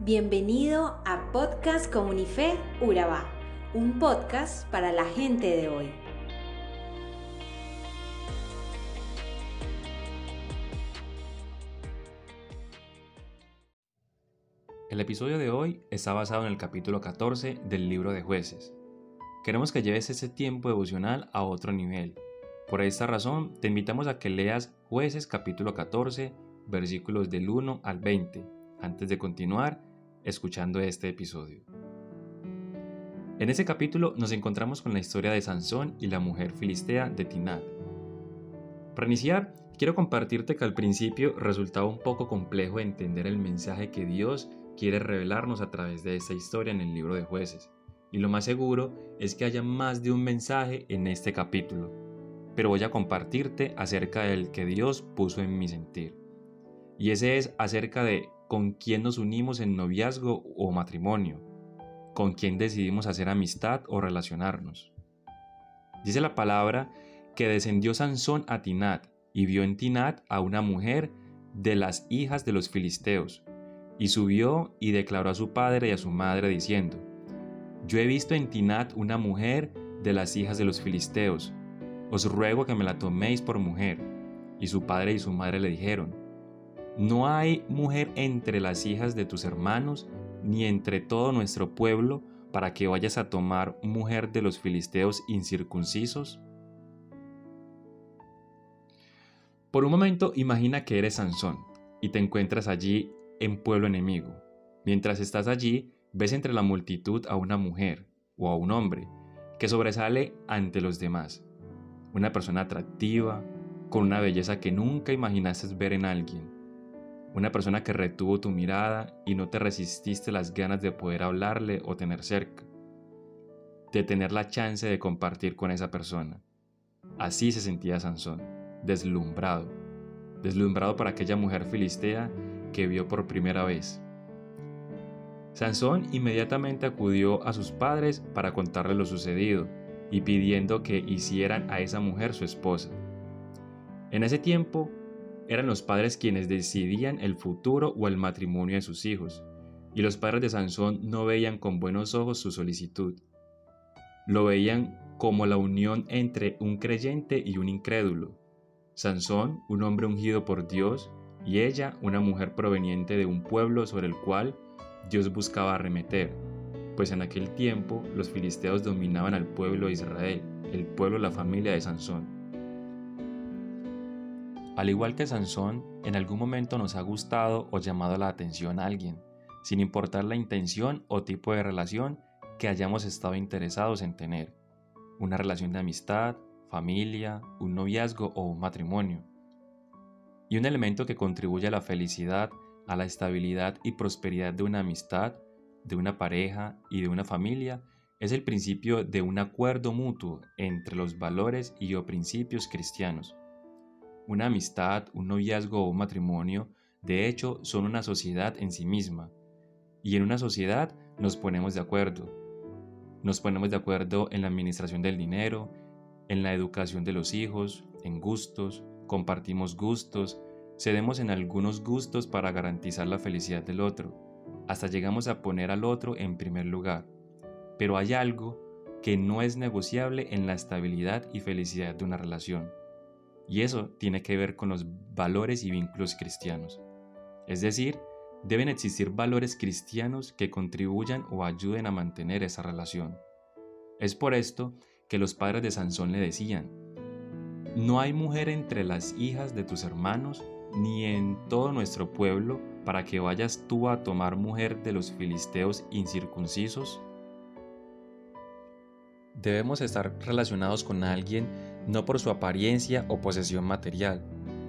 Bienvenido a Podcast Comunife Urabá, un podcast para la gente de hoy. El episodio de hoy está basado en el capítulo 14 del libro de jueces. Queremos que lleves ese tiempo devocional a otro nivel. Por esta razón, te invitamos a que leas jueces capítulo 14, versículos del 1 al 20, antes de continuar escuchando este episodio. En ese capítulo nos encontramos con la historia de Sansón y la mujer filistea de Tinat. Para iniciar, quiero compartirte que al principio resultaba un poco complejo entender el mensaje que Dios quiere revelarnos a través de esta historia en el libro de jueces. Y lo más seguro es que haya más de un mensaje en este capítulo, pero voy a compartirte acerca del que Dios puso en mi sentir. Y ese es acerca de con quién nos unimos en noviazgo o matrimonio, con quién decidimos hacer amistad o relacionarnos. Dice la palabra que descendió Sansón a Tinat y vio en Tinat a una mujer de las hijas de los filisteos, y subió y declaró a su padre y a su madre diciendo, Yo he visto en Tinat una mujer de las hijas de los filisteos, os ruego que me la toméis por mujer. Y su padre y su madre le dijeron, No hay mujer entre las hijas de tus hermanos, ni entre todo nuestro pueblo, para que vayas a tomar mujer de los filisteos incircuncisos. Por un momento imagina que eres Sansón y te encuentras allí en pueblo enemigo. Mientras estás allí, ves entre la multitud a una mujer o a un hombre que sobresale ante los demás. Una persona atractiva, con una belleza que nunca imaginaste ver en alguien. Una persona que retuvo tu mirada y no te resististe las ganas de poder hablarle o tener cerca. De tener la chance de compartir con esa persona. Así se sentía Sansón, deslumbrado. Deslumbrado por aquella mujer filistea que vio por primera vez. Sansón inmediatamente acudió a sus padres para contarle lo sucedido y pidiendo que hicieran a esa mujer su esposa. En ese tiempo, eran los padres quienes decidían el futuro o el matrimonio de sus hijos, y los padres de Sansón no veían con buenos ojos su solicitud. Lo veían como la unión entre un creyente y un incrédulo. Sansón, un hombre ungido por Dios, y ella una mujer proveniente de un pueblo sobre el cual Dios buscaba arremeter, pues en aquel tiempo los filisteos dominaban al pueblo de Israel, el pueblo la familia de Sansón. Al igual que Sansón, en algún momento nos ha gustado o llamado la atención a alguien, sin importar la intención o tipo de relación que hayamos estado interesados en tener, una relación de amistad, familia, un noviazgo o un matrimonio. Y un elemento que contribuye a la felicidad, a la estabilidad y prosperidad de una amistad, de una pareja y de una familia es el principio de un acuerdo mutuo entre los valores y o principios cristianos. Una amistad, un noviazgo o un matrimonio, de hecho, son una sociedad en sí misma. Y en una sociedad nos ponemos de acuerdo. Nos ponemos de acuerdo en la administración del dinero, en la educación de los hijos, en gustos, compartimos gustos, cedemos en algunos gustos para garantizar la felicidad del otro, hasta llegamos a poner al otro en primer lugar. Pero hay algo que no es negociable en la estabilidad y felicidad de una relación. Y eso tiene que ver con los valores y vínculos cristianos. Es decir, deben existir valores cristianos que contribuyan o ayuden a mantener esa relación. Es por esto que los padres de Sansón le decían, no hay mujer entre las hijas de tus hermanos, ni en todo nuestro pueblo, para que vayas tú a tomar mujer de los filisteos incircuncisos. Debemos estar relacionados con alguien no por su apariencia o posesión material,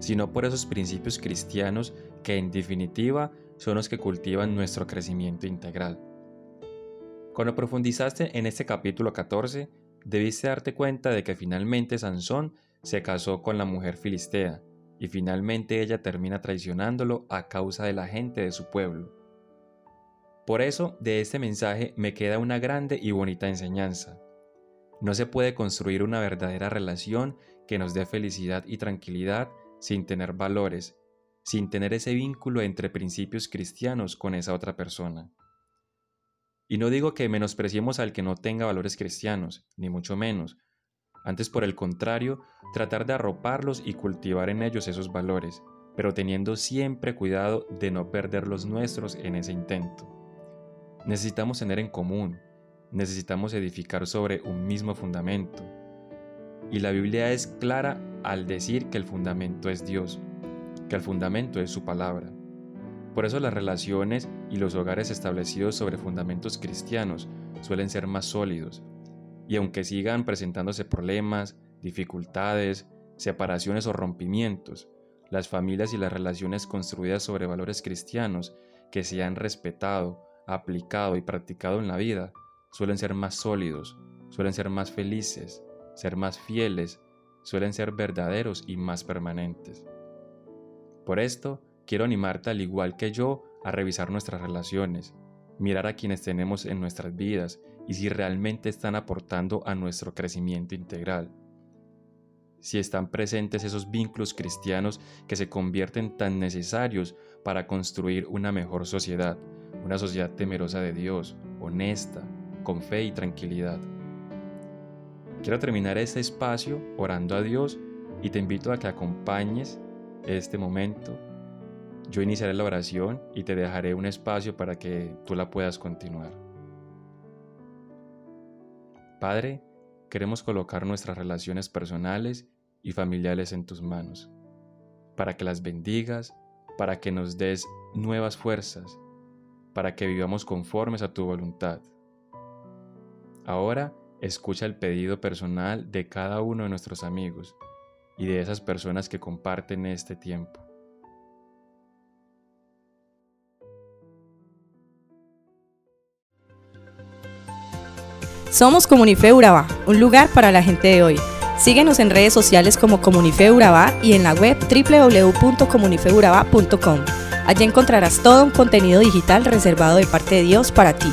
sino por esos principios cristianos que en definitiva son los que cultivan nuestro crecimiento integral. Cuando profundizaste en este capítulo 14, debiste darte cuenta de que finalmente Sansón se casó con la mujer filistea, y finalmente ella termina traicionándolo a causa de la gente de su pueblo. Por eso, de este mensaje me queda una grande y bonita enseñanza. No se puede construir una verdadera relación que nos dé felicidad y tranquilidad sin tener valores, sin tener ese vínculo entre principios cristianos con esa otra persona. Y no digo que menospreciemos al que no tenga valores cristianos, ni mucho menos. Antes, por el contrario, tratar de arroparlos y cultivar en ellos esos valores, pero teniendo siempre cuidado de no perder los nuestros en ese intento. Necesitamos tener en común, necesitamos edificar sobre un mismo fundamento. Y la Biblia es clara al decir que el fundamento es Dios, que el fundamento es su palabra. Por eso las relaciones y los hogares establecidos sobre fundamentos cristianos suelen ser más sólidos, y aunque sigan presentándose problemas, dificultades, separaciones o rompimientos, las familias y las relaciones construidas sobre valores cristianos que se han respetado, aplicado y practicado en la vida suelen ser más sólidos, suelen ser más felices, ser más fieles, suelen ser verdaderos y más permanentes. Por esto, quiero animarte al igual que yo a revisar nuestras relaciones, mirar a quienes tenemos en nuestras vidas y si realmente están aportando a nuestro crecimiento integral. Si están presentes esos vínculos cristianos que se convierten tan necesarios para construir una mejor sociedad, una sociedad temerosa de Dios, honesta, con fe y tranquilidad. Quiero terminar este espacio orando a Dios y te invito a que acompañes este momento yo iniciaré la oración y te dejaré un espacio para que tú la puedas continuar. Padre, queremos colocar nuestras relaciones personales y familiares en tus manos, para que las bendigas, para que nos des nuevas fuerzas, para que vivamos conformes a tu voluntad. Ahora escucha el pedido personal de cada uno de nuestros amigos y de esas personas que comparten este tiempo. Somos Comunife Urabá, un lugar para la gente de hoy. Síguenos en redes sociales como Comunife Urabá y en la web www.comunifeurabá.com. Allí encontrarás todo un contenido digital reservado de parte de Dios para ti.